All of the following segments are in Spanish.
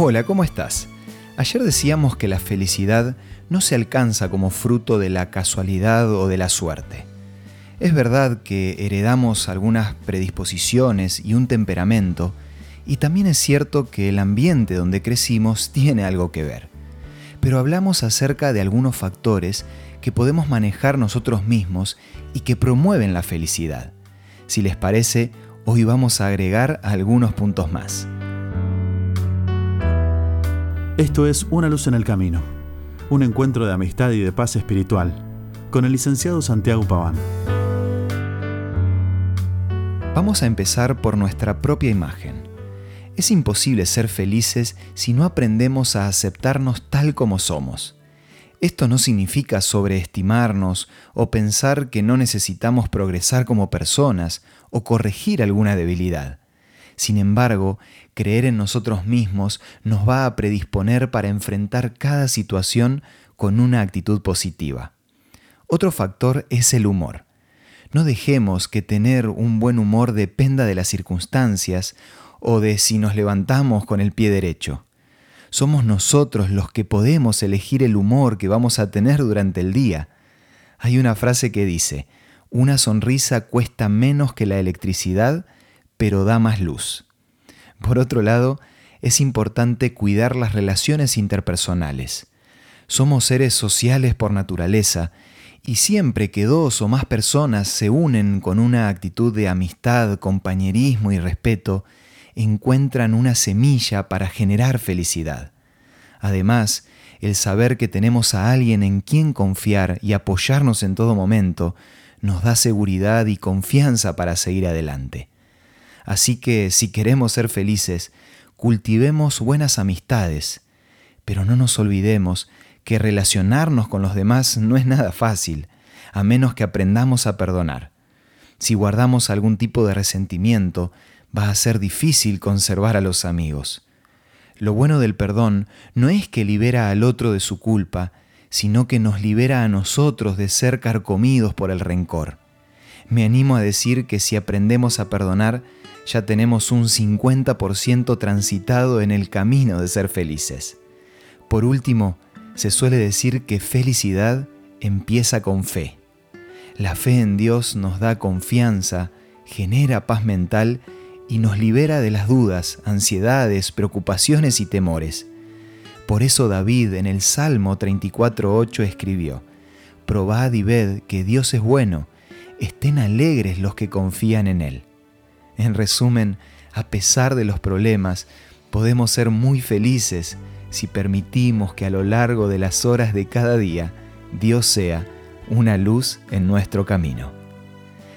Hola, ¿cómo estás? Ayer decíamos que la felicidad no se alcanza como fruto de la casualidad o de la suerte. Es verdad que heredamos algunas predisposiciones y un temperamento, y también es cierto que el ambiente donde crecimos tiene algo que ver. Pero hablamos acerca de algunos factores que podemos manejar nosotros mismos y que promueven la felicidad. Si les parece, hoy vamos a agregar algunos puntos más. Esto es Una luz en el camino, un encuentro de amistad y de paz espiritual, con el licenciado Santiago Paván. Vamos a empezar por nuestra propia imagen. Es imposible ser felices si no aprendemos a aceptarnos tal como somos. Esto no significa sobreestimarnos o pensar que no necesitamos progresar como personas o corregir alguna debilidad. Sin embargo, creer en nosotros mismos nos va a predisponer para enfrentar cada situación con una actitud positiva. Otro factor es el humor. No dejemos que tener un buen humor dependa de las circunstancias o de si nos levantamos con el pie derecho. Somos nosotros los que podemos elegir el humor que vamos a tener durante el día. Hay una frase que dice, una sonrisa cuesta menos que la electricidad pero da más luz. Por otro lado, es importante cuidar las relaciones interpersonales. Somos seres sociales por naturaleza y siempre que dos o más personas se unen con una actitud de amistad, compañerismo y respeto, encuentran una semilla para generar felicidad. Además, el saber que tenemos a alguien en quien confiar y apoyarnos en todo momento nos da seguridad y confianza para seguir adelante. Así que si queremos ser felices, cultivemos buenas amistades, pero no nos olvidemos que relacionarnos con los demás no es nada fácil, a menos que aprendamos a perdonar. Si guardamos algún tipo de resentimiento, va a ser difícil conservar a los amigos. Lo bueno del perdón no es que libera al otro de su culpa, sino que nos libera a nosotros de ser carcomidos por el rencor. Me animo a decir que si aprendemos a perdonar, ya tenemos un 50% transitado en el camino de ser felices. Por último, se suele decir que felicidad empieza con fe. La fe en Dios nos da confianza, genera paz mental y nos libera de las dudas, ansiedades, preocupaciones y temores. Por eso David en el Salmo 34.8 escribió, Probad y ved que Dios es bueno, estén alegres los que confían en Él. En resumen, a pesar de los problemas, podemos ser muy felices si permitimos que a lo largo de las horas de cada día Dios sea una luz en nuestro camino.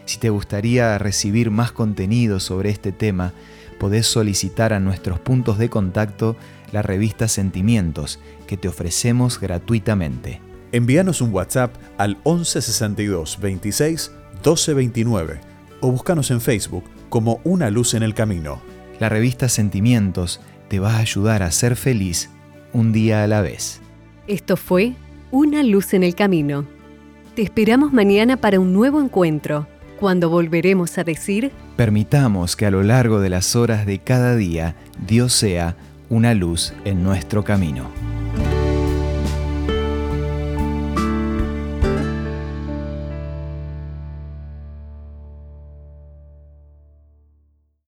Si te gustaría recibir más contenido sobre este tema, podés solicitar a nuestros puntos de contacto la revista Sentimientos que te ofrecemos gratuitamente. Envíanos un WhatsApp al 1162 26 1229 o búscanos en Facebook como una luz en el camino. La revista Sentimientos te va a ayudar a ser feliz un día a la vez. Esto fue Una luz en el camino. Te esperamos mañana para un nuevo encuentro, cuando volveremos a decir... Permitamos que a lo largo de las horas de cada día Dios sea una luz en nuestro camino.